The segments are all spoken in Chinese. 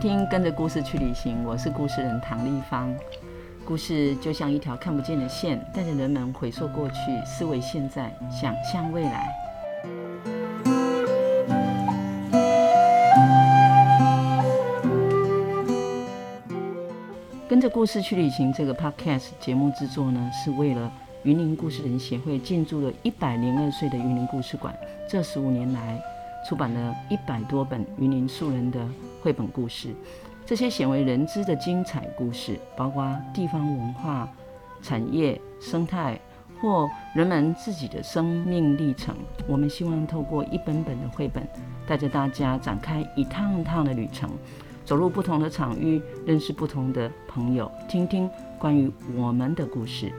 听《跟着故事去旅行》，我是故事人唐丽芳。故事就像一条看不见的线，带着人们回溯过去，思维现在，想象未来。跟着故事去旅行这个 Podcast 节目制作呢，是为了云林故事人协会进驻了一百零二岁的云林故事馆，这十五年来出版了一百多本云林素人的绘本故事，这些鲜为人知的精彩故事，包括地方文化、产业、生态或人们自己的生命历程。我们希望透过一本本的绘本，带着大家展开一趟趟的旅程，走入不同的场域，认识不同的朋友，听听关于我们的故事。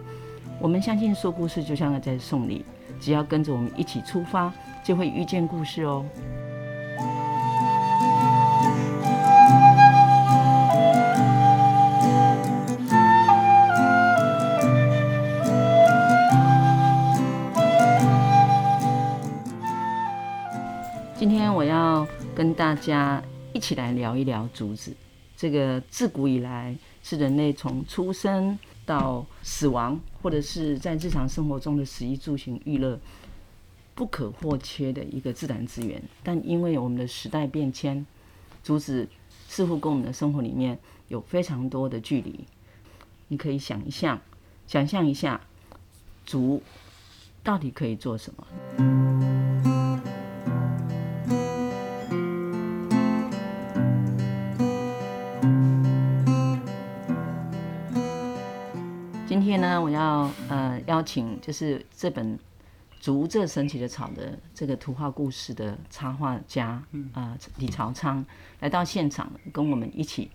我们相信说故事就像在送礼，只要跟着我们一起出发，就会遇见故事哦。跟大家一起来聊一聊竹子。这个自古以来是人类从出生到死亡，或者是在日常生活中的食衣住行娱乐不可或缺的一个自然资源。但因为我们的时代变迁，竹子似乎跟我们的生活里面有非常多的距离。你可以想一想，想象一下，竹到底可以做什么？天呢，我要呃邀请就是这本《竹这神奇的草》的这个图画故事的插画家啊、呃、李朝昌来到现场，跟我们一起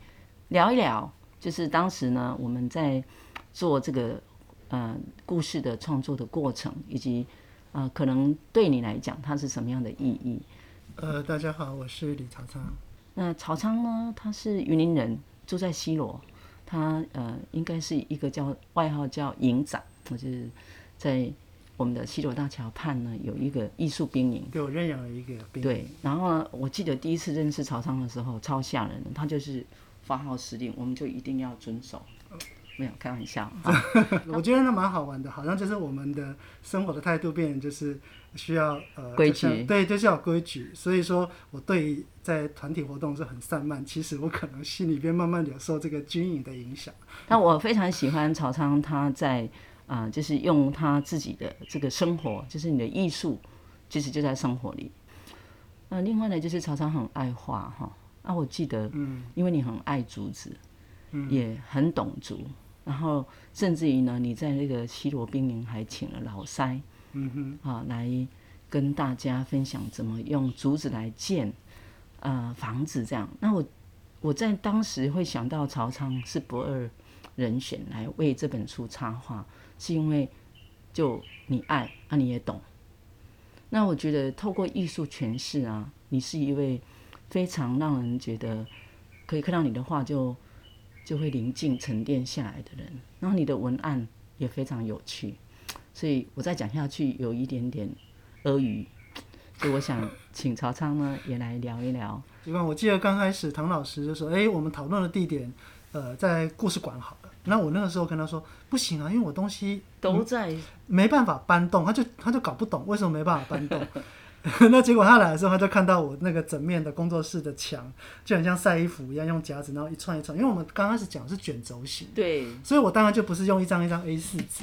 聊一聊，就是当时呢我们在做这个呃故事的创作的过程，以及呃可能对你来讲它是什么样的意义？呃，大家好，我是李朝昌。那朝昌呢，他是云林人，住在西螺。他呃，应该是一个叫外号叫营长，我就是在我们的西螺大桥畔呢，有一个艺术兵营，给我认养了一个兵营。对，然后呢，我记得第一次认识曹昌的时候，超吓人的，他就是发号施令，我们就一定要遵守。没有开玩笑，我觉得那蛮好玩的，好像就是我们的生活的态度变，就是需要呃规矩，对，就是要规矩。所以说我对在团体活动是很散漫，其实我可能心里边慢慢有受这个军营的影响。但我非常喜欢曹昌，他在啊、呃，就是用他自己的这个生活，就是你的艺术，其实就在生活里。那、呃、另外呢，就是曹昌很爱画哈，啊，我记得，嗯，因为你很爱竹子，嗯，也很懂竹。然后甚至于呢，你在那个西罗兵营还请了老塞，嗯哼，啊，来跟大家分享怎么用竹子来建，呃，房子这样。那我我在当时会想到曹昌是不二人选来为这本书插画，是因为就你爱，啊，你也懂。那我觉得透过艺术诠释啊，你是一位非常让人觉得可以看到你的画就。就会宁静沉淀下来的人，然后你的文案也非常有趣，所以我再讲下去有一点点阿谀，所以我想请曹昌呢也来聊一聊。因为我记得刚开始唐老师就说：“哎，我们讨论的地点，呃，在故事馆好了。”那我那个时候跟他说：“不行啊，因为我东西都在，没办法搬动。”他就他就搞不懂为什么没办法搬动。那结果他来的时候，他就看到我那个整面的工作室的墙，就很像晒衣服一样，用夹子然后一串一串。因为我们刚开始讲是卷轴型，对，所以我当然就不是用一张一张 A 四纸，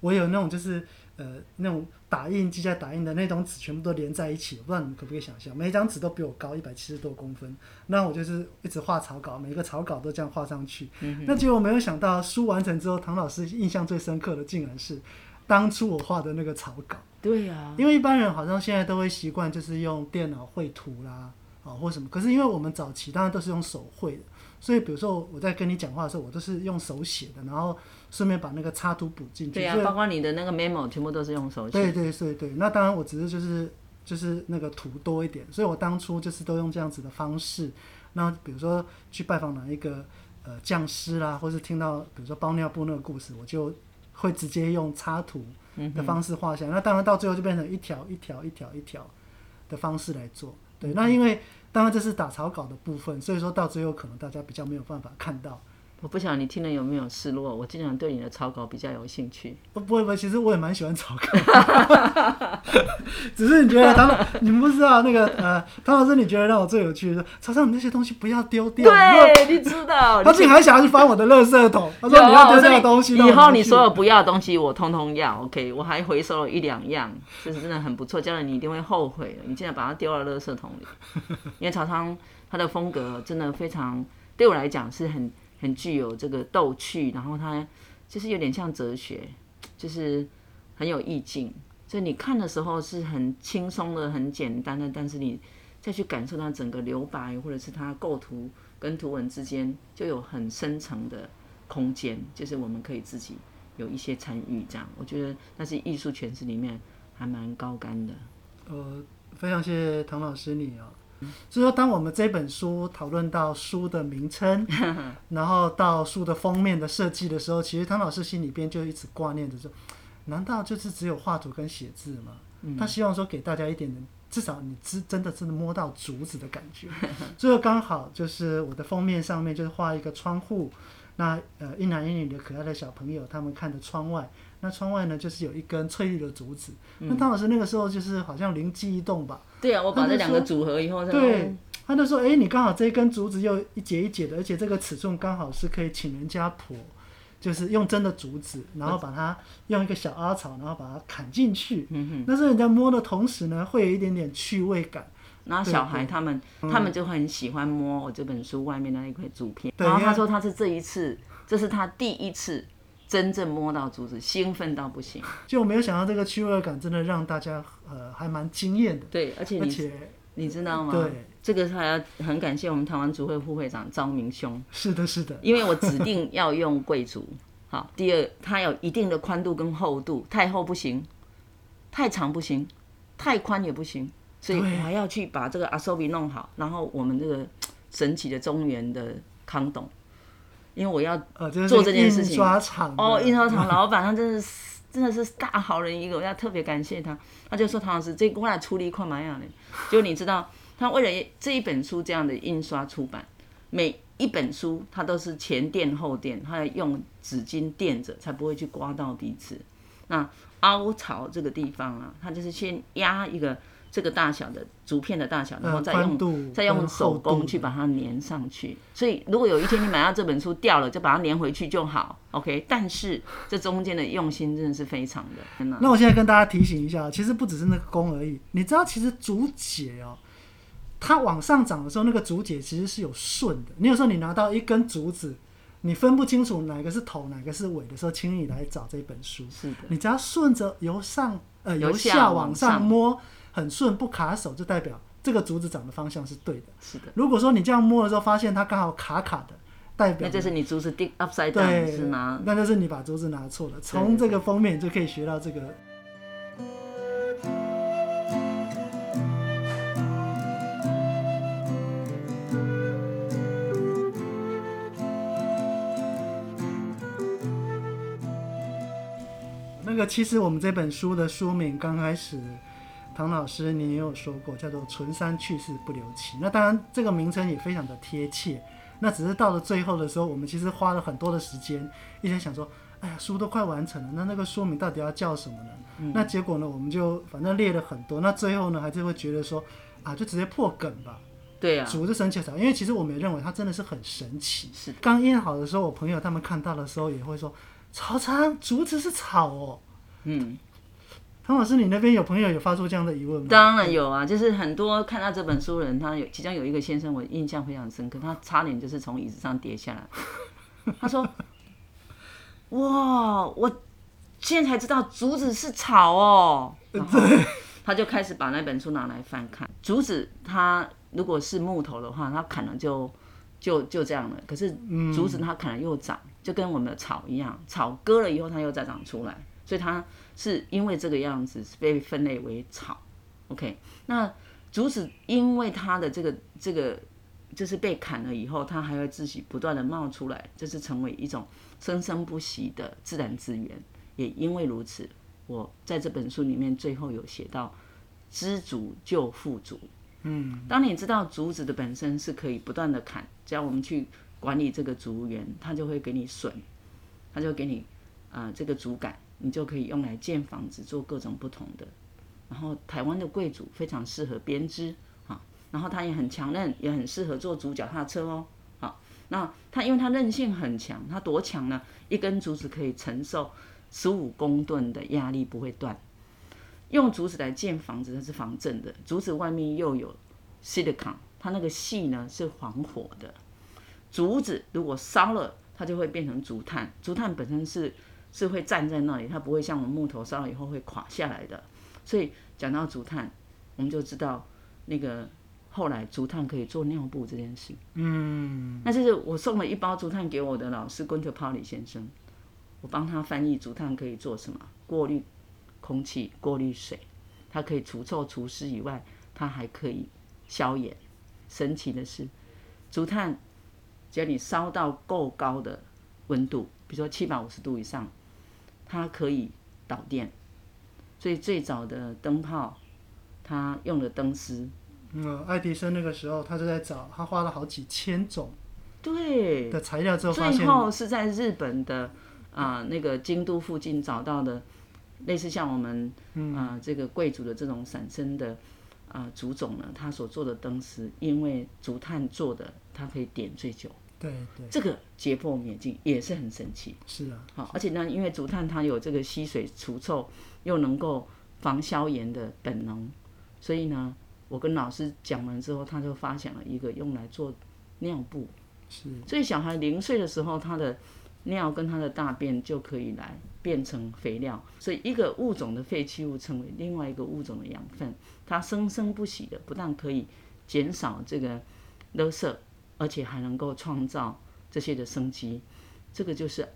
我有那种就是呃那种打印机在打印的那种纸，全部都连在一起。我不知道你们可不可以想象，每一张纸都比我高一百七十多公分，那我就是一直画草稿，每一个草稿都这样画上去。嗯、那结果我没有想到，书完成之后，唐老师印象最深刻的竟然是当初我画的那个草稿。对呀、啊，因为一般人好像现在都会习惯就是用电脑绘图啦，啊或什么。可是因为我们早期当然都是用手绘的，所以比如说我在跟你讲话的时候，我都是用手写的，然后顺便把那个插图补进去。对呀、啊，包括你的那个 memo 全部都是用手写。对对对对，那当然我只是就是就是那个图多一点，所以我当初就是都用这样子的方式。那比如说去拜访哪一个呃匠师啦，或是听到比如说包尿布那个故事，我就会直接用插图。的方式画下来，那当然到最后就变成一条一条一条一条的方式来做。对，那因为当然这是打草稿的部分，所以说到最后可能大家比较没有办法看到。我不晓得你听了有没有失落？我经常对你的草稿比较有兴趣。不不会不会，其实我也蛮喜欢草稿，只是你觉得唐老，你们不知道那个呃，唐老师，你觉得让我最有趣的是，曹上你那些东西不要丢掉。对，你知道，他竟然还想要去翻我的垃圾桶。他说你要丢掉东西，以后你所有不要的东西我通通要。OK，我还回收了一两样，这是真的很不错。将来你一定会后悔的，你竟然把它丢到垃圾桶里。因为曹昌他的风格真的非常，对我来讲是很。很具有这个逗趣，然后它就是有点像哲学，就是很有意境。所以你看的时候是很轻松的、很简单的，但是你再去感受它整个留白，或者是它构图跟图文之间，就有很深层的空间，就是我们可以自己有一些参与。这样，我觉得那是艺术诠释里面还蛮高干的。呃，非常谢谢唐老师你哦。所以说，当我们这本书讨论到书的名称，然后到书的封面的设计的时候，其实汤老师心里边就一直挂念着说：难道就是只有画图跟写字吗？嗯、他希望说给大家一点点，至少你真真的真的摸到竹子的感觉。最后刚好就是我的封面上面就是画一个窗户，那呃一男一女的可爱的小朋友，他们看着窗外。那窗外呢，就是有一根翠绿的竹子。嗯、那汤老师那个时候就是好像灵机一动吧？对啊，我把这两个组合以后，对，他就说：“哎、欸，你刚好这一根竹子又一节一节的，而且这个尺寸刚好是可以请人家剖，就是用真的竹子，然后把它用一个小阿草，然后把它砍进去。嗯哼，那是人家摸的同时呢，会有一点点趣味感。然后小孩他们他们就很喜欢摸我这本书外面的那一块竹片。然后他说他是这一次，这是他第一次。”真正摸到竹子，兴奋到不行。就我没有想到这个趣味感，真的让大家呃还蛮惊艳的。对，而且你而且你知道吗？对，这个还要很感谢我们台湾竹会副会长张明兄。是的，是的。因为我指定要用贵竹。好，第二，它有一定的宽度跟厚度，太厚不行，太长不行，太宽也不行，所以我还要去把这个阿苏比弄好。然后我们这个神奇的中原的康董。因为我要做这件事情，哦，印刷厂老板他真的是 真的是大好人一个，我要特别感谢他。他就说唐老师，这过来处理快蛮样的。就你知道，他为了这一本书这样的印刷出版，每一本书他都是前垫后垫，他要用纸巾垫着，才不会去刮到彼此。那凹槽这个地方啊，他就是先压一个。这个大小的竹片的大小，然后再用再用手工去把它粘上去。所以如果有一天你买到这本书掉了，就把它粘回去就好。OK，但是这中间的用心真的是非常的。真的。那我现在跟大家提醒一下，其实不只是那个工而已。你知道，其实竹节哦，它往上长的时候，那个竹节其实是有顺的。你有时候你拿到一根竹子，你分不清楚哪个是头，哪个是尾的时候，请你来找这本书。是的。你只要顺着由上呃由下往上摸。很顺不卡手，就代表这个竹子长的方向是对的。是的。如果说你这样摸的时候，发现它刚好卡卡的，代表那就是你竹子钉 upside down 是吗？那就是你把竹子拿错了。从这个封面就可以学到这个。那个其实我们这本书的书名刚开始。唐老师，你也有说过叫做“存山去世不留情”，那当然这个名称也非常的贴切。那只是到了最后的时候，我们其实花了很多的时间，一直想说，哎呀，书都快完成了，那那个书名到底要叫什么呢？嗯、那结果呢，我们就反正列了很多。那最后呢，还是会觉得说，啊，就直接破梗吧。对呀、啊，竹子神奇草，因为其实我们也认为它真的是很神奇。是。刚印好的时候，我朋友他们看到的时候也会说，曹昌，竹子是草哦。嗯。唐老师，你那边有朋友有发出这样的疑问吗？当然有啊，就是很多看到这本书的人，他有其中有一个先生，我印象非常深刻，他差点就是从椅子上跌下来。他说：“哇，我现在才知道竹子是草哦。”然后他就开始把那本书拿来翻看。竹子它如果是木头的话，它砍了就就就这样了。可是竹子它砍了又长，就跟我们的草一样，草割了以后它又再长出来，所以它。是因为这个样子被分类为草，OK？那竹子因为它的这个这个就是被砍了以后，它还会自己不断的冒出来，就是成为一种生生不息的自然资源。也因为如此，我在这本书里面最后有写到“知足就富足”，嗯，当你知道竹子的本身是可以不断的砍，只要我们去管理这个竹园，它就会给你笋，它就给你啊、呃、这个竹竿，你就可以用来建房子，做各种不同的。然后台湾的贵族非常适合编织啊，然后它也很强韧，也很适合做竹脚踏车哦。好，那它因为它韧性很强，它多强呢？一根竹子可以承受十五公吨的压力，不会断。用竹子来建房子，它是防震的。竹子外面又有 silicon，它那个细呢是防火的。竹子如果烧了，它就会变成竹炭。竹炭本身是是会站在那里，它不会像我们木头烧了以后会垮下来的。所以讲到竹炭，我们就知道那个后来竹炭可以做尿布这件事。嗯，那就是我送了一包竹炭给我的老师 Gunter Pauli 先生，我帮他翻译竹炭可以做什么，过滤。空气过滤水，它可以除臭除湿以外，它还可以消炎。神奇的是，竹炭只要你烧到够高的温度，比如说七百五十度以上，它可以导电。所以最早的灯泡，它用的灯丝。嗯，爱迪生那个时候他就在找，他花了好几千种对的材料之后，最后是在日本的啊、呃、那个京都附近找到的。类似像我们啊、嗯呃、这个贵族的这种散生的啊、呃、竹种呢，它所做的灯丝，因为竹炭做的，它可以点最久。对对，这个解破眼镜也是很神奇。是啊，好，而且呢，因为竹炭它有这个吸水除臭，又能够防消炎的本能，所以呢，我跟老师讲完之后，他就发想了一个用来做尿布。是，所以小孩零岁的时候，他的尿跟他的大便就可以来。变成肥料，所以一个物种的废弃物成为另外一个物种的养分，它生生不息的，不但可以减少这个垃圾，而且还能够创造这些的生机，这个就是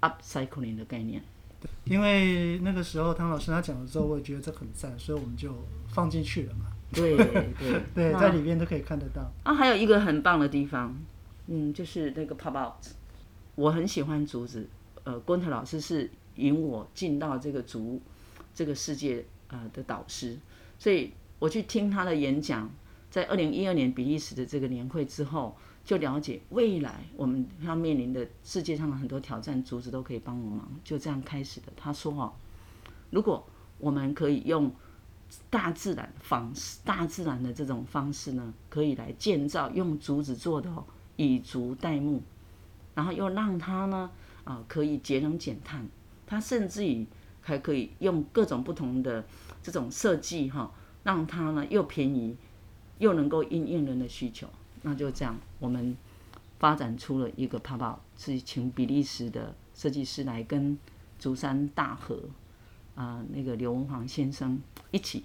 upcycling 的概念。对，因为那个时候汤老师他讲的时候，我也觉得这很赞，所以我们就放进去了嘛。对对对，在里面都可以看得到。啊，还有一个很棒的地方，嗯，就是那个 pop out，我很喜欢竹子，呃，昆特老师是。引我进到这个竹这个世界呃的导师，所以我去听他的演讲，在二零一二年比利时的这个年会之后，就了解未来我们要面临的世界上的很多挑战，竹子都可以帮我忙，就这样开始的。他说哦，如果我们可以用大自然方式、大自然的这种方式呢，可以来建造用竹子做的哦以竹代木，然后又让它呢啊可以节能减碳。它甚至于还可以用各种不同的这种设计哈，让它呢又便宜，又能够应应人的需求。那就这样，我们发展出了一个泡泡，是请比利时的设计师来跟竹山大和啊那个刘文煌先生一起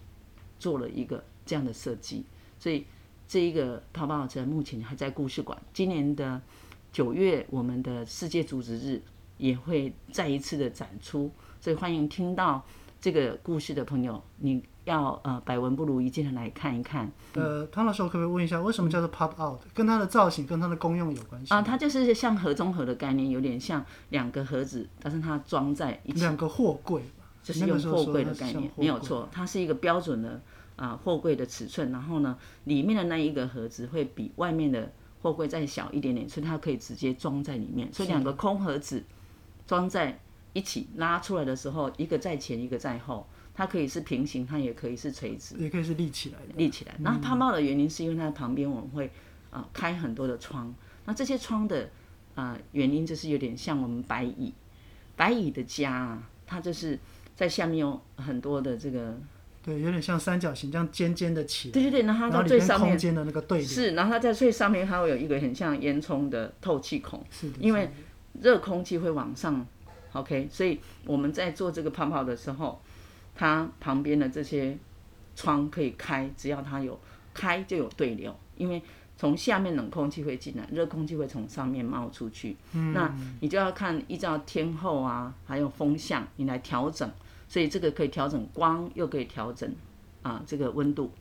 做了一个这样的设计。所以这一个泡泡在目前还在故事馆。今年的九月，我们的世界竹子日。也会再一次的展出，所以欢迎听到这个故事的朋友，你要呃百闻不如一见的来看一看。呃，汤老师，我可不可以问一下，为什么叫做 pop out？跟它的造型跟它的功用有关系？啊，它就是像盒中盒的概念，有点像两个盒子，但是它装在一起。两个货柜，就是用货柜的概念，没有错，它是一个标准的啊货柜的尺寸。然后呢，里面的那一个盒子会比外面的货柜再小一点点，所以它可以直接装在里面。所以两个空盒子。装在一起拉出来的时候，一个在前，一个在后，它可以是平行，它也可以是垂直，也可以是立起来的。立起来。那泡泡的原因是因为它旁边我们会啊、呃、开很多的窗，那这些窗的啊、呃、原因就是有点像我们白蚁，白蚁的家啊，它就是在下面有很多的这个，对，有点像三角形这样尖尖的起来。对对对，然后它到最上面空间的那个对是，然后它在最上面还会有一个很像烟囱的透气孔，是的，因为。热空气会往上，OK，所以我们在做这个泡泡的时候，它旁边的这些窗可以开，只要它有开就有对流，因为从下面冷空气会进来，热空气会从上面冒出去。嗯，那你就要看依照天候啊，还有风向，你来调整。所以这个可以调整光，又可以调整啊这个温度。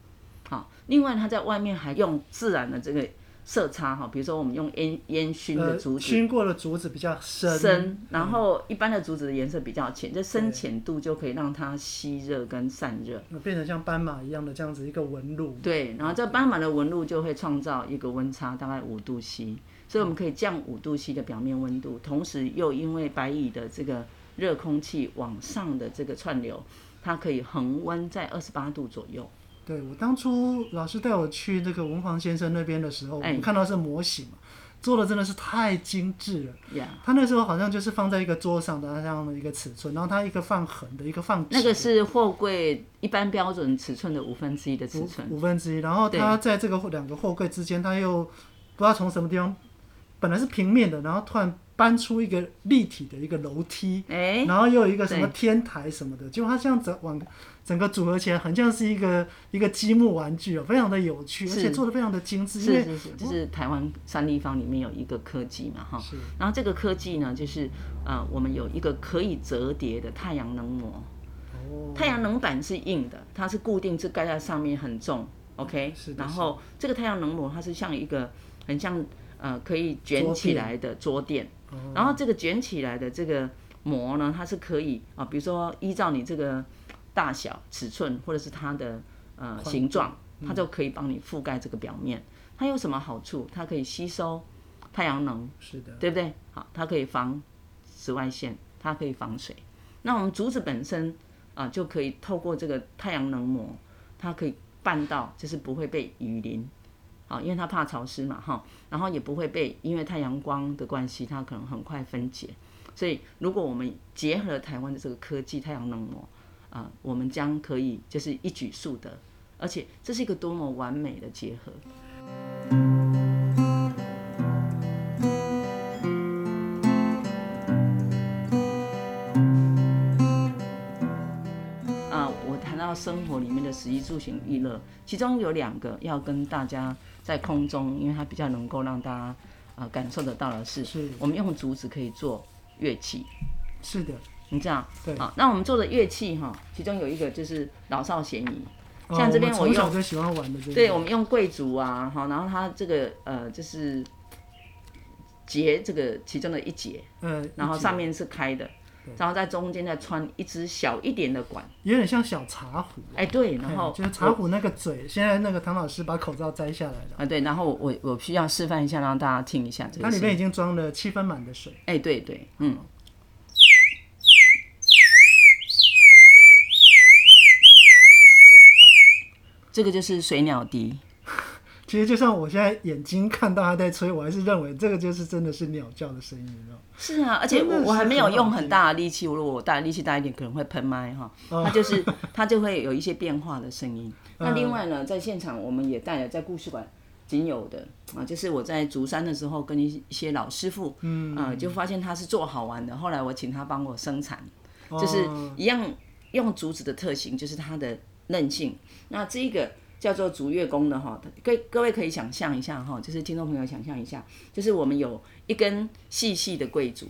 好，另外它在外面还用自然的这个色差哈，比如说我们用烟烟熏的竹子，熏、呃、过的竹子比较深，深，然后一般的竹子的颜色比较浅，这深浅度就可以让它吸热跟散热，变成像斑马一样的这样子一个纹路。对，然后这斑马的纹路就会创造一个温差，大概五度 C，所以我们可以降五度 C 的表面温度，同时又因为白蚁的这个热空气往上的这个串流，它可以恒温在二十八度左右。对，我当初老师带我去那个文房先生那边的时候，我们看到是模型嘛，做的真的是太精致了。Yeah. 他那时候好像就是放在一个桌上的这样的一个尺寸，然后他一个放横的，一个放。那个是货柜一般标准尺寸的五分之一的尺寸。五分之一，然后他在这个两个货柜之间，他又不知道从什么地方，本来是平面的，然后突然搬出一个立体的一个楼梯，欸、然后又有一个什么天台什么的，就它这样子往。整个组合起来很像是一个一个积木玩具哦，非常的有趣，而且做的非常的精致。是是是，就是台湾三立方里面有一个科技嘛，哈。是。然后这个科技呢，就是呃，我们有一个可以折叠的太阳能膜。哦。太阳能板是硬的，它是固定，是盖在上面很重，OK。是。然后这个太阳能膜它是像一个很像呃可以卷起来的桌垫。哦。然后这个卷起来的这个膜呢，它是可以啊，比如说依照你这个。大小、尺寸或者是它的呃形状，它就可以帮你覆盖这个表面。它有什么好处？它可以吸收太阳能，是的，对不对？好，它可以防紫外线，它可以防水。那我们竹子本身啊、呃，就可以透过这个太阳能膜，它可以办到，就是不会被雨淋，啊，因为它怕潮湿嘛，哈，然后也不会被因为太阳光的关系，它可能很快分解。所以，如果我们结合台湾的这个科技，太阳能膜。啊、我们将可以就是一举数得，而且这是一个多么完美的结合。生活里面的食衣住行娱乐，其中有两个要跟大家在空中，因为它比较能够让大家啊、呃、感受得到的是，是。我们用竹子可以做乐器。是的。你这样，对，好，那我们做的乐器哈，其中有一个就是老少咸宜，像这边我用，从小就喜欢玩的，对，我们用贵族啊，好，然后它这个呃就是节这个其中的一节，嗯，然后上面是开的，然后在中间再穿一支小一点的管，有点像小茶壶，哎，对，然后就是茶壶那个嘴，现在那个唐老师把口罩摘下来了，啊，对，然后我我需要示范一下，让大家听一下这个，它里面已经装了七分满的水，哎，对对，嗯。这个就是水鸟笛，其实就像我现在眼睛看到它在吹，我还是认为这个就是真的是鸟叫的声音，你知道？是啊，而且我我还没有用很大的力气，如果我大力气大一点，可能会喷麦哈。它就是 它就会有一些变化的声音。那另外呢，在现场我们也带了在故事馆仅有的啊，就是我在竹山的时候跟一一些老师傅，嗯啊，就发现他是做好玩的，后来我请他帮我生产，就是一样用竹子的特性，就是它的。韧性，那这一个叫做竹乐弓的哈，各各位可以想象一下哈，就是听众朋友想象一下，就是我们有一根细细的桂竹，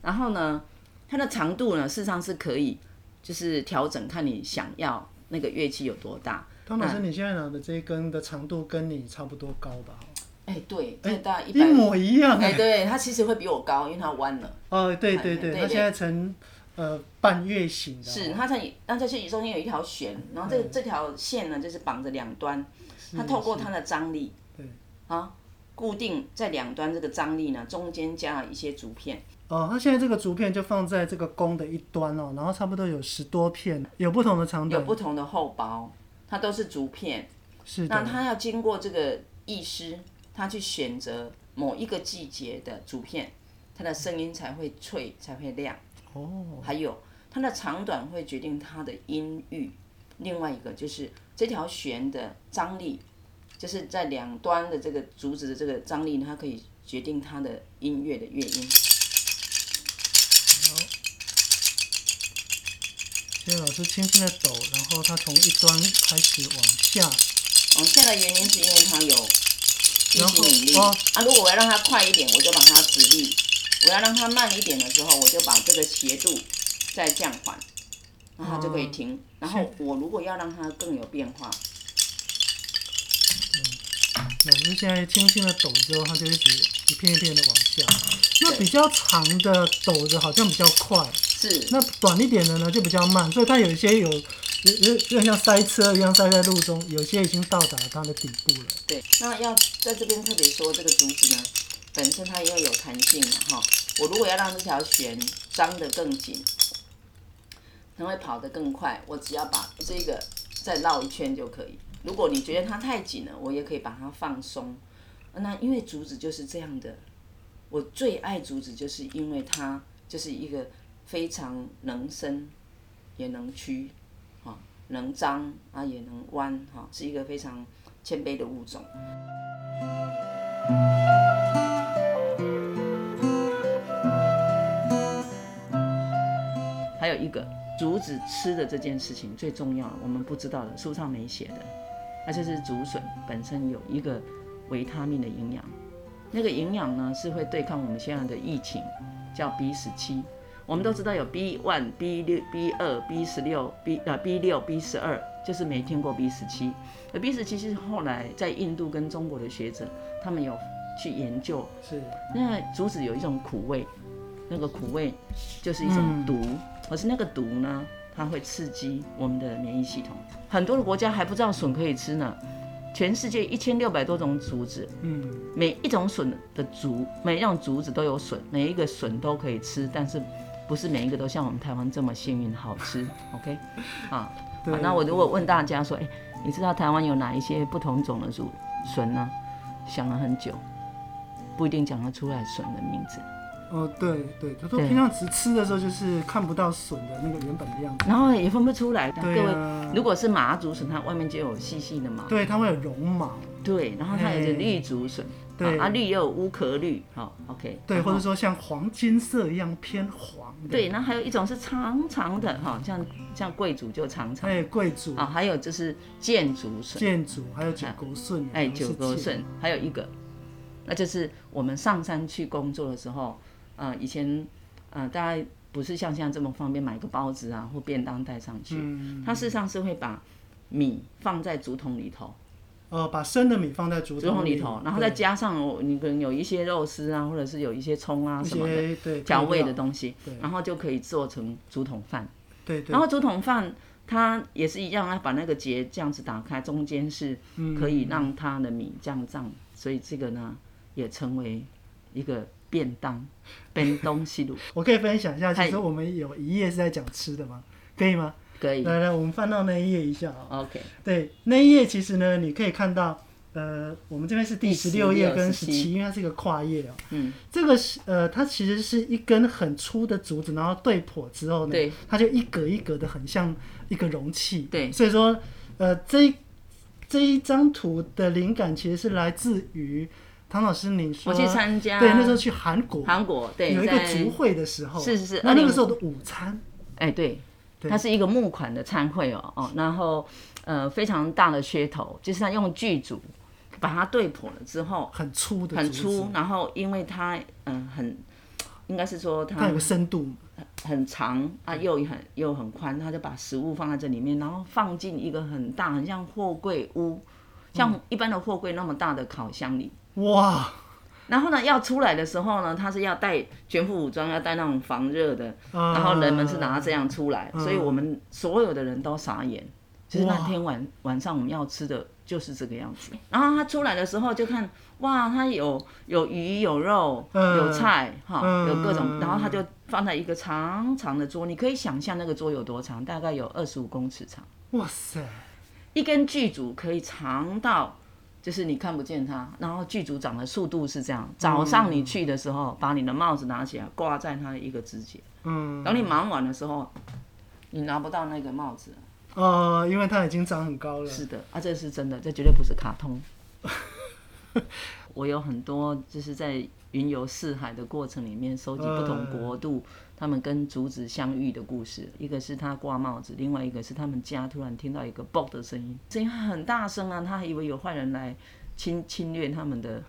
然后呢，它的长度呢，事实上是可以就是调整，看你想要那个乐器有多大。汤老师，你现在拿的这一根的长度跟你差不多高吧？哎，对，最大一一模一样。哎，对，它其实会比我高，因为它弯了。哦，对对对，它现在成。呃，半月形的。是，它在那在这中间有一条弦，然后这个、这条线呢，就是绑着两端，它透过它的张力，对，啊，固定在两端这个张力呢，中间加了一些竹片。哦，它现在这个竹片就放在这个弓的一端哦，然后差不多有十多片，有不同的长短，有不同的厚薄，它都是竹片。是的。那它要经过这个艺师，他去选择某一个季节的竹片，它的声音才会脆，才会亮。哦，还有它的长短会决定它的音域，另外一个就是这条弦的张力，就是在两端的这个竹子的这个张力呢，它可以决定它的音乐的乐音。好，现在老师轻轻的抖，然后它从一端开始往下，往下的原因是因为它有地心引力。啊，如果我要让它快一点，我就把它直立。我要让它慢一点的时候，我就把这个斜度再降缓，然后它就可以停。然后我如果要让它更有变化，嗯那就是现在轻轻的抖之后，它就一直一片一片的往下。那比较长的抖着好像比较快，是。那短一点的呢就比较慢，所以它有一些有有有有点像塞车一样塞在路中，有些已经到达它的底部了。对，那要在这边特别说，这个竹子呢，本身它因为有弹性嘛，哈，我如果要让这条弦张得更紧，它会跑得更快，我只要把这个再绕一圈就可以。如果你觉得它太紧了，我也可以把它放松。那因为竹子就是这样的，我最爱竹子，就是因为它就是一个非常能伸，也能屈，哈，能张啊也能弯，哈，是一个非常谦卑的物种。还有一个竹子吃的这件事情最重要，我们不知道的，书上没写的。那就是竹笋本身有一个维他命的营养，那个营养呢是会对抗我们现在的疫情，叫 B 十七。我们都知道有 B one、B 六、B 二、B 十六、B 呃 B 六、B 十二，就是没听过 B 十七。而 B 十七是后来在印度跟中国的学者，他们有去研究，是那竹子有一种苦味，那个苦味就是一种毒，可是那个毒呢？它会刺激我们的免疫系统，很多的国家还不知道笋可以吃呢。全世界一千六百多种竹子，嗯，每一种笋的竹，每一种竹子都有笋，每一个笋都可以吃，但是不是每一个都像我们台湾这么幸运好吃？OK，啊，好，那我如果问大家说，哎，你知道台湾有哪一些不同种的竹笋呢？想了很久，不一定讲得出来笋的名字。哦，对对，他说平常只吃的时候就是看不到笋的那个原本的样子，然后也分不出来。各位，如果是麻竹笋，它外面就有细细的毛。对，它会有绒毛。对，然后它有个绿竹笋，对啊，绿也有乌壳绿，好，OK。对，或者说像黄金色一样偏黄。对，那还有一种是长长的，哈，像像桂竹就长长。哎，贵族啊，还有就是箭竹笋。箭竹，还有九沟笋。哎，九沟笋，还有一个，那就是我们上山去工作的时候。呃，以前，呃，大家不是像现在这么方便，买个包子啊或便当带上去。嗯。它事实上是会把米放在竹筒里头。哦，把生的米放在竹筒里头，然后再加上你可能有一些肉丝啊，或者是有一些葱啊什么的调味的东西，然后就可以做成竹筒饭。对对。然后竹筒饭它也是一样，它把那个结这样子打开，中间是可以让它的米降胀，所以这个呢也成为一个。便当，便当西路，我可以分享一下。其实我们有一页是在讲吃的吗？可以吗？可以。来来，我们翻到那一页一下啊。OK。对，那一页其实呢，你可以看到，呃，我们这边是第十六页跟十七，因为它是一个跨页哦。嗯。这个是呃，它其实是一根很粗的竹子，然后对剖之后呢，对，它就一格一格的，很像一个容器。对。所以说，呃，这这一张图的灵感其实是来自于。唐老师，你说我去参加，对，那时候去韩国，韩国对，有一个竹会的时候，是是是，那那个时候的午餐，哎，对，它是一个募款的餐会哦哦，然后呃非常大的噱头，就是他用巨竹把它对剖了之后，很粗的，很粗，然后因为它嗯很，应该是说它有个深度很长啊，又很又很宽，他就把食物放在这里面，然后放进一个很大，很像货柜屋，像一般的货柜那么大的烤箱里。哇，然后呢，要出来的时候呢，他是要带全副武装，要带那种防热的，然后人们是拿这样出来，所以我们所有的人都傻眼，就是那天晚晚上我们要吃的就是这个样子。然后他出来的时候就看，哇，他有有鱼有肉有菜哈，有各种，然后他就放在一个长长的桌，你可以想象那个桌有多长，大概有二十五公尺长。哇塞，一根剧组可以长到。就是你看不见它，然后剧组长的速度是这样。早上你去的时候，把你的帽子拿起来挂在它的一个指节。嗯。等你忙完的时候，你拿不到那个帽子。呃，因为它已经长很高了。是的，啊，这是真的，这绝对不是卡通。我有很多就是在云游四海的过程里面，收集不同国度。他们跟竹子相遇的故事，一个是他挂帽子，另外一个是他们家突然听到一个爆的声音，声音很大声啊，他还以为有坏人来侵侵略他们的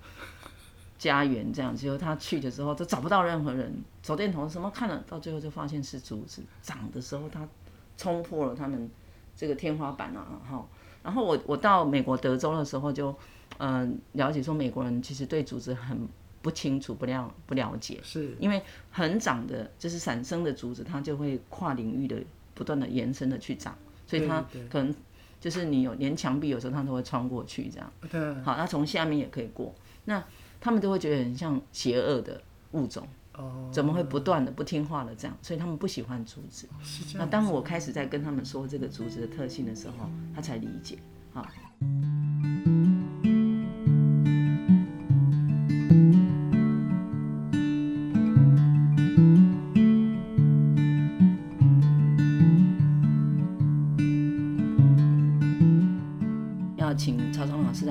家园，这样，结果他去的时候都找不到任何人，手电筒什么看了，到最后就发现是竹子长的时候，他冲破了他们这个天花板啊，哈，然后我我到美国德州的时候就呃了解说美国人其实对竹子很不清楚、不了不了解，是因为很长的，就是散生的竹子，它就会跨领域的不断的延伸的去长，所以它可能就是你有连墙壁有时候它都会穿过去这样。对，好，那从下面也可以过，那他们都会觉得很像邪恶的物种。哦，怎么会不断的不听话了这样？所以他们不喜欢竹子。那当我开始在跟他们说这个竹子的特性的时候，他才理解。好，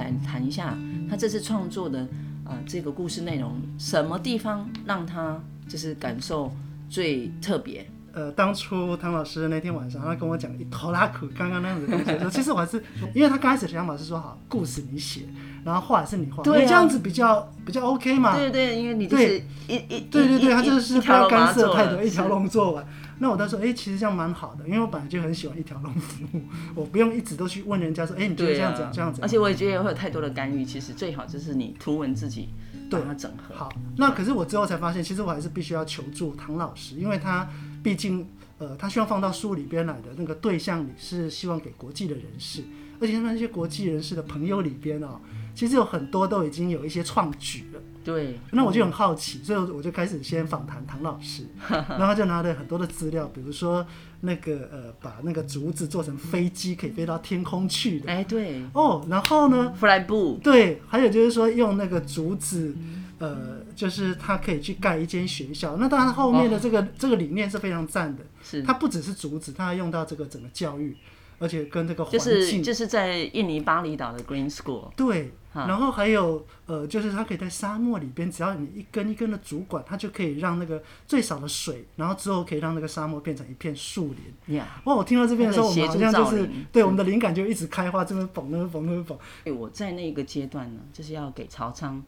来谈一下他这次创作的。呃，这个故事内容什么地方让他就是感受最特别？呃，当初唐老师那天晚上，他跟我讲一头拉苦刚刚那样子的东西的时候，其实我还是因为他刚开始的想法是说，好，故事你写，然后画是你画，对、啊，这样子比较比较 OK 嘛。对对，因为你就是一一对对对，他就是不要干涉太多，一条龙做完。那我都说，哎、欸，其实这样蛮好的，因为我本来就很喜欢一条龙服务，我不用一直都去问人家说，哎、欸，你觉得这样子、啊、这样子？而且我也觉得会有太多的干预，其实最好就是你图文自己把它整合。好，那可是我之后才发现，其实我还是必须要求助唐老师，因为他毕竟，呃，他希望放到书里边来的那个对象里是希望给国际的人士，而且那些国际人士的朋友里边哦，其实有很多都已经有一些创举了。对，那我就很好奇，所以我就开始先访谈唐老师，然后他就拿了很多的资料，比如说那个呃，把那个竹子做成飞机，可以飞到天空去的。哎，对。哦，然后呢？Flyboot。对，还有就是说用那个竹子，呃，就是它可以去盖一间学校。那当然后面的这个、哦、这个理念是非常赞的。是。它不只是竹子，它还用到这个整个教育，而且跟这个环境。就是就是在印尼巴厘岛的 Green School。对。然后还有呃，就是它可以在沙漠里边，只要你一根一根的主管，它就可以让那个最少的水，然后之后可以让那个沙漠变成一片树林。Yeah. 哇！我听到这边的时候，我们好像就是对我们的灵感就一直开花，这边蹦那边蹦那边蹦。哎，我在那个阶段呢，就是要给曹昌。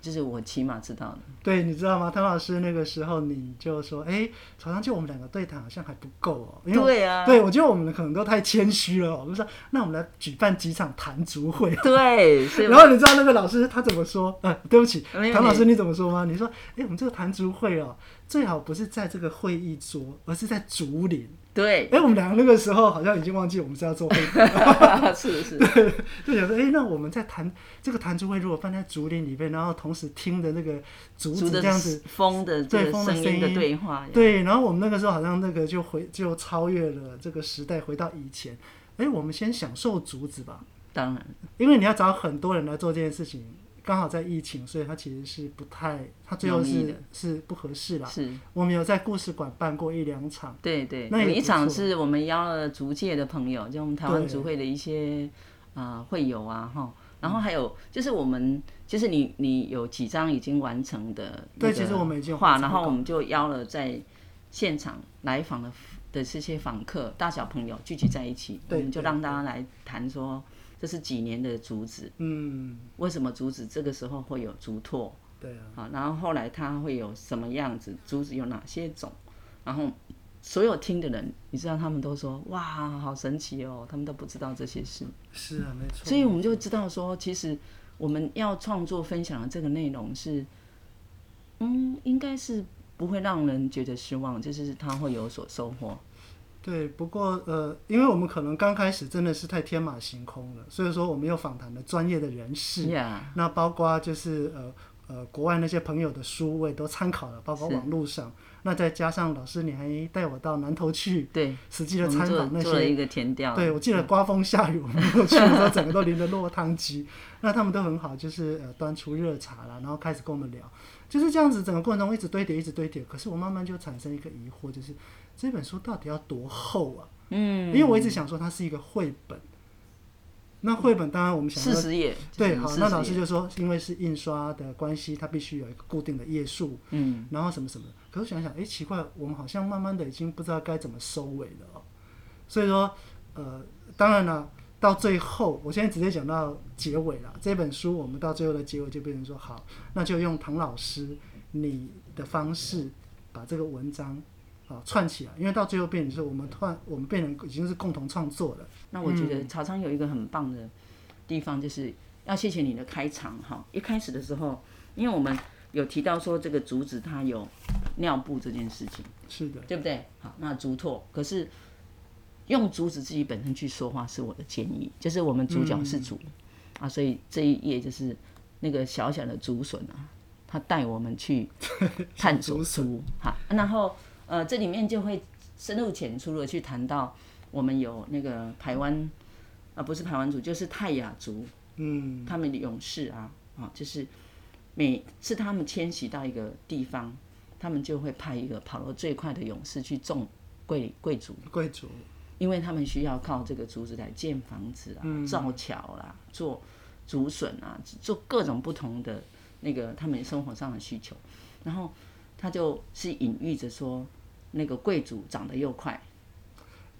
就是我起码知道的，对，你知道吗？唐老师那个时候你就说，哎、欸，曹昌就我们两个对谈好像还不够哦，因为对啊，对我觉得我们可能都太谦虚了，我就说，那我们来举办几场谈竹会，对，然后你知道那个老师他怎么说？呃，对不起，唐老师你怎么说吗？你说，哎、欸，我们这个谈竹会哦，最好不是在这个会议桌，而是在竹林。对，哎、欸，我们两个那个时候好像已经忘记我们是要做会议，是是，对，就想说，哎、欸，那我们在弹这个弹珠会，如果放在竹林里面，然后同时听的那个竹子这样子风的对风的声音的对话，对，然后我们那个时候好像那个就回就超越了这个时代，回到以前，哎、欸，我们先享受竹子吧，当然，因为你要找很多人来做这件事情。刚好在疫情，所以他其实是不太，他最后是是不合适啦。是，我们有在故事馆办过一两场，对对，那有一场是我们邀了竹界的朋友，就我们台湾竹会的一些啊、呃、会友啊哈，然后还有就是我们就是你你有几张已经完成的，对，其实我们已经画，然后我们就邀了在现场来访的的这些访客，大小朋友聚集在一起，我们就让大家来谈说。这是几年的竹子，嗯，为什么竹子这个时候会有竹拓？对啊，好，然后后来它会有什么样子？竹子有哪些种？然后所有听的人，你知道他们都说哇，好神奇哦，他们都不知道这些事。是啊，没错。所以我们就知道说，其实我们要创作分享的这个内容是，嗯，应该是不会让人觉得失望，就是他会有所收获。对，不过呃，因为我们可能刚开始真的是太天马行空了，所以说我们又访谈了专业的人士.那包括就是呃呃国外那些朋友的书我也都参考了，包括网络上，那再加上老师你还带我到南头去，对，实际的参访那些，做一个填调，对，我记得刮风下雨，我们过去的时候整个都淋得落汤鸡，那他们都很好，就是呃端出热茶啦，然后开始跟我们聊，就是这样子，整个过程中一直堆叠，一直堆叠，可是我慢慢就产生一个疑惑，就是。这本书到底要多厚啊？嗯，因为我一直想说它是一个绘本。那绘本当然我们想四十页，对，好，那老师就说，因为是印刷的关系，它必须有一个固定的页数，嗯，然后什么什么。可是想想，哎，奇怪，我们好像慢慢的已经不知道该怎么收尾了哦。所以说，呃，当然了，到最后，我现在直接讲到结尾了。这本书我们到最后的结尾就变成说，好，那就用唐老师你的方式把这个文章。啊，串起来，因为到最后变成是我们突然，我们变成已经是共同创作了。那我觉得曹昌有一个很棒的地方，就是要谢谢你的开场哈。一开始的时候，因为我们有提到说这个竹子它有尿布这件事情，是的，对不对？好，那竹拓可是用竹子自己本身去说话是我的建议，就是我们主角是竹、嗯、啊，所以这一页就是那个小小的竹笋啊，他带我们去探索 竹哈，然后呃这里面就会深入浅出的去谈到我们有那个台湾啊，不是台湾族，就是泰雅族。嗯，他们的勇士啊，啊，就是每次他们迁徙到一个地方，他们就会派一个跑得最快的勇士去种贵贵族，贵族，因为他们需要靠这个竹子来建房子啊、嗯、造桥啦、做竹笋啊、做各种不同的那个他们生活上的需求。然后他就是隐喻着说，那个贵族长得又快。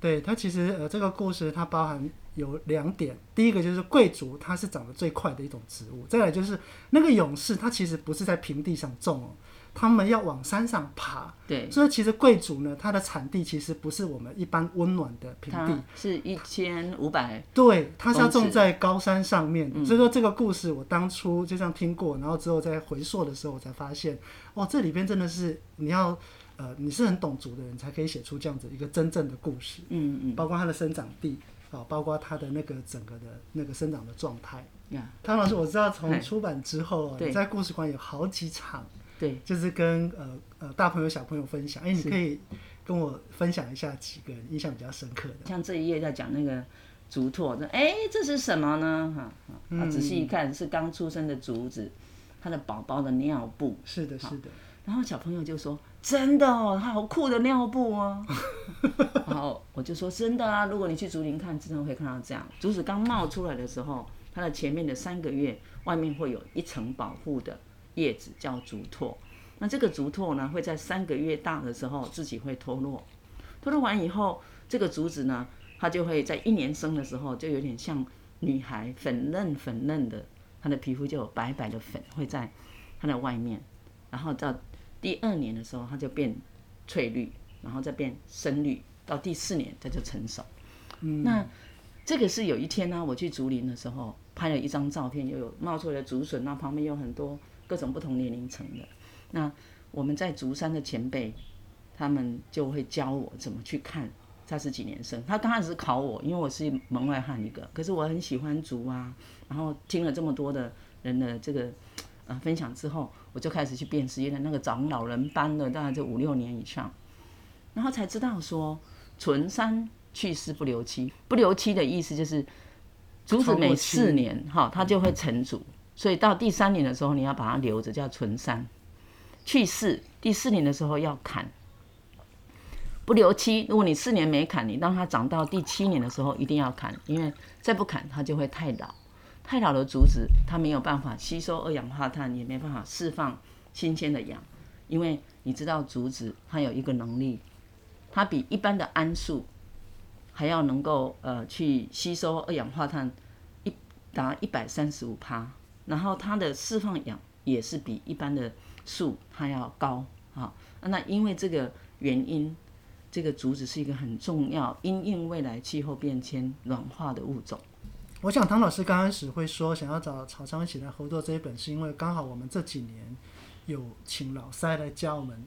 对，它其实呃，这个故事它包含。有两点，第一个就是贵族，它是长得最快的一种植物。再来就是那个勇士，他其实不是在平地上种哦，他们要往山上爬。对，所以其实贵族呢，它的产地其实不是我们一般温暖的平地，是一千五百。对，它是要种在高山上面。嗯。所以说这个故事我当初就这样听过，然后之后在回溯的时候，我才发现，哦，这里边真的是你要呃，你是很懂竹的人才可以写出这样子一个真正的故事。嗯嗯，包括它的生长地。啊，包括它的那个整个的那个生长的状态。呀，汤老师，我知道从出版之后，你在故事馆有好几场，对，就是跟呃呃大朋友小朋友分享。哎，你可以跟我分享一下几个印象比较深刻的。像这一页在讲那个竹拓，哎，这是什么呢？哈，啊，仔细一看是刚出生的竹子，它的宝宝的尿布。是的，是的。然后小朋友就说。真的哦，它好酷的尿布哦。然后我就说真的啊，如果你去竹林看，真的会看到这样。竹子刚冒出来的时候，它的前面的三个月，外面会有一层保护的叶子，叫竹拓。那这个竹拓呢，会在三个月大的时候自己会脱落。脱落完以后，这个竹子呢，它就会在一年生的时候，就有点像女孩粉嫩粉嫩的，它的皮肤就有白白的粉会在它的外面，然后到。第二年的时候，它就变翠绿，然后再变深绿，到第四年它就成熟。嗯，那这个是有一天呢、啊，我去竹林的时候拍了一张照片，又有冒出来的竹笋，那旁边有很多各种不同年龄层的。那我们在竹山的前辈，他们就会教我怎么去看它是几年生。他刚开始是考我，因为我是门外汉一个，可是我很喜欢竹啊，然后听了这么多的人的这个。分享之后，我就开始去辨识，原来那个长老人班的大概就五六年以上，然后才知道说，存山去世不留期，不留期的意思就是，竹子每四年哈，它就会成竹，所以到第三年的时候你要把它留着，叫存山。去世第四年的时候要砍，不留期，如果你四年没砍，你让它长到第七年的时候一定要砍，因为再不砍它就会太老。太老的竹子，它没有办法吸收二氧化碳，也没办法释放新鲜的氧，因为你知道竹子它有一个能力，它比一般的桉树还要能够呃去吸收二氧化碳一达一百三十五趴，然后它的释放氧也是比一般的树它要高啊。那因为这个原因，这个竹子是一个很重要因应未来气候变迁软化的物种。我想唐老师刚开始会说想要找曹昌一起来合作这一本，是因为刚好我们这几年有请老塞来教我们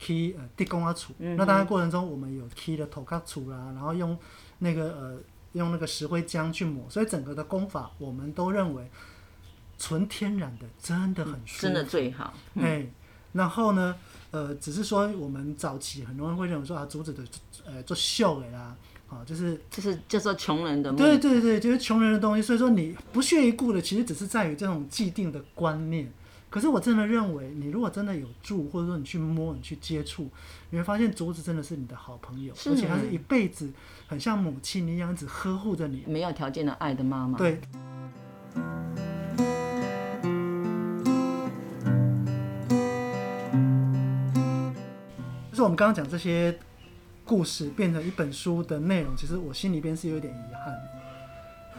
砌呃地公啊杵，那当然过程中我们有砌的头壳杵啦，然后用那个呃用那个石灰浆去抹，所以整个的工法我们都认为纯天然的真的很舒服，真的最好。哎、嗯，然后呢，呃，只是说我们早期很多人会认为说啊竹子的呃做秀的啦。啊，就是就是叫做穷人的，对对对，就是穷人的东西。所以说你不屑一顾的，其实只是在于这种既定的观念。可是我真的认为，你如果真的有住，或者说你去摸、你去接触，你会发现竹子真的是你的好朋友，而且它是一辈子很像母亲一样，子呵护着你，没有条件的爱的妈妈。对。就是我们刚刚讲这些。故事变成一本书的内容，其实我心里边是有点遗憾，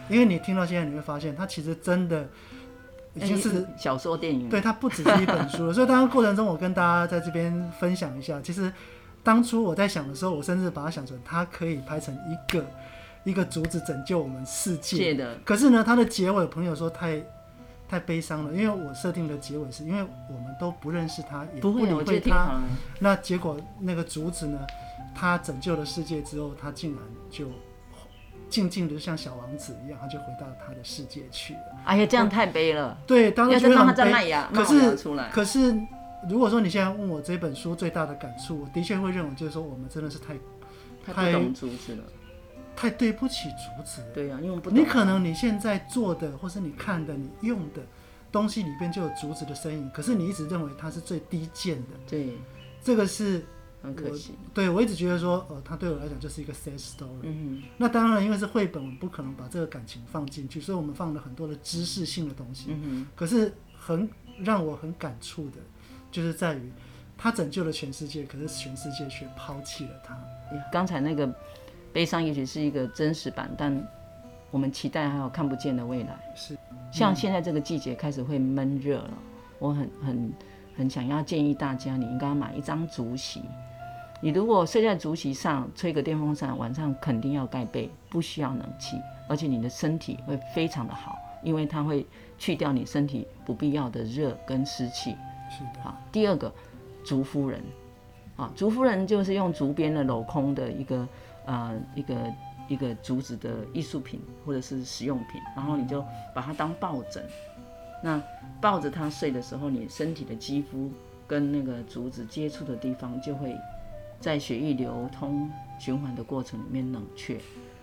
因为你听到现在，你会发现它其实真的已经是小说电影，对，它不只是一本书了。所以当然过程中，我跟大家在这边分享一下，其实当初我在想的时候，我甚至把它想成它可以拍成一个一个竹子拯救我们世界的。可是呢，它的结尾，朋友说太太悲伤了，因为我设定的结尾是因为我们都不认识他，也不会理会他。那结果那个竹子呢，他拯救了世界之后，他竟然就静静的像小王子一样，他就回到他的世界去了。哎呀，这样太悲了。对，当时觉得很悲。可是，可是，如果说你现在问我这本书最大的感触，我的确会认为就是说，我们真的是太太不懂竹子了。太对不起竹子。对呀、啊，因为不你可能你现在做的，或是你看的、你用的东西里边就有竹子的身影，可是你一直认为它是最低贱的。对，这个是很可惜。对，我一直觉得说，呃，它对我来讲就是一个 sad story。嗯。那当然，因为是绘本，我们不可能把这个感情放进去，所以我们放了很多的知识性的东西。嗯。可是很让我很感触的，就是在于他拯救了全世界，可是全世界却抛弃了他。刚才那个。悲伤也许是一个真实版，但我们期待还有看不见的未来。是，像现在这个季节开始会闷热了，我很很很想要建议大家，你应该买一张竹席。你如果睡在竹席上，吹个电风扇，晚上肯定要盖被，不需要冷气，而且你的身体会非常的好，因为它会去掉你身体不必要的热跟湿气。是的。好，第二个，竹夫人，啊，竹夫人就是用竹编的镂空的一个。呃，一个一个竹子的艺术品或者是实用品，然后你就把它当抱枕，那抱着它睡的时候，你身体的肌肤跟那个竹子接触的地方就会在血液流通循环的过程里面冷却，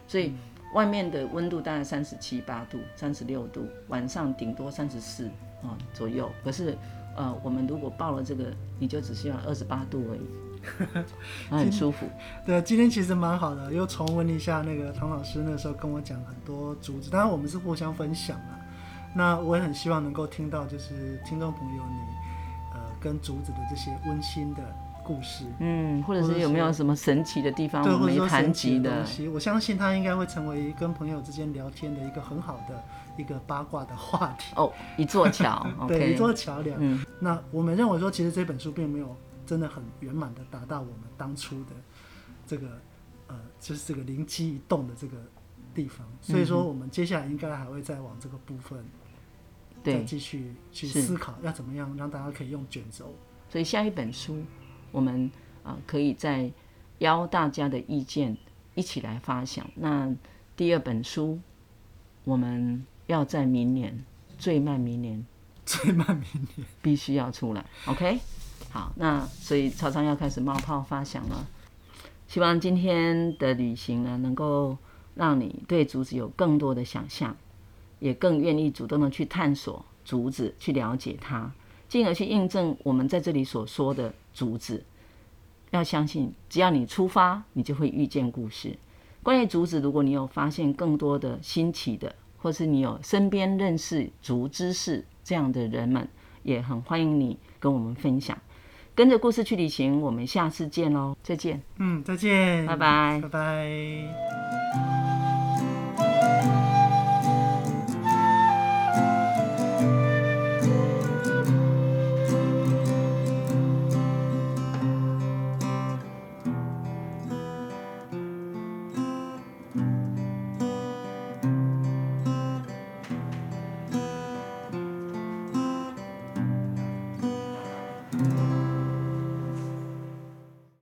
所以外面的温度大概三十七八度、三十六度，晚上顶多三十四啊左右。可是呃，我们如果报了这个，你就只需要二十八度而已。很舒服。对，今天其实蛮好的，又重温一下那个唐老师那时候跟我讲很多竹子，当然我们是互相分享啊。那我也很希望能够听到，就是听众朋友你呃跟竹子的这些温馨的故事，嗯，或者是有没有什么神奇的地方对，没谈及的东西，我相信它应该会成为跟朋友之间聊天的一个很好的一个八卦的话题。哦，一座桥，对一座桥梁。嗯，那我们认为说，其实这本书并没有。真的很圆满的达到我们当初的这个呃，就是这个灵机一动的这个地方。所以说，我们接下来应该还会再往这个部分，再继续去思考要怎么样让大家可以用卷轴。所以下一本书，我们啊可以再邀大家的意见一起来发想。那第二本书，我们要在明年，最慢明年，最慢明年必须要出来。OK。好，那所以曹操要开始冒泡发想了。希望今天的旅行呢，能够让你对竹子有更多的想象，也更愿意主动的去探索竹子，去了解它，进而去印证我们在这里所说的主旨。要相信，只要你出发，你就会遇见故事。关于竹子，如果你有发现更多的新奇的，或是你有身边认识竹知识这样的人们，也很欢迎你跟我们分享。跟着故事去旅行，我们下次见喽！再见。嗯，再见，拜拜，拜拜。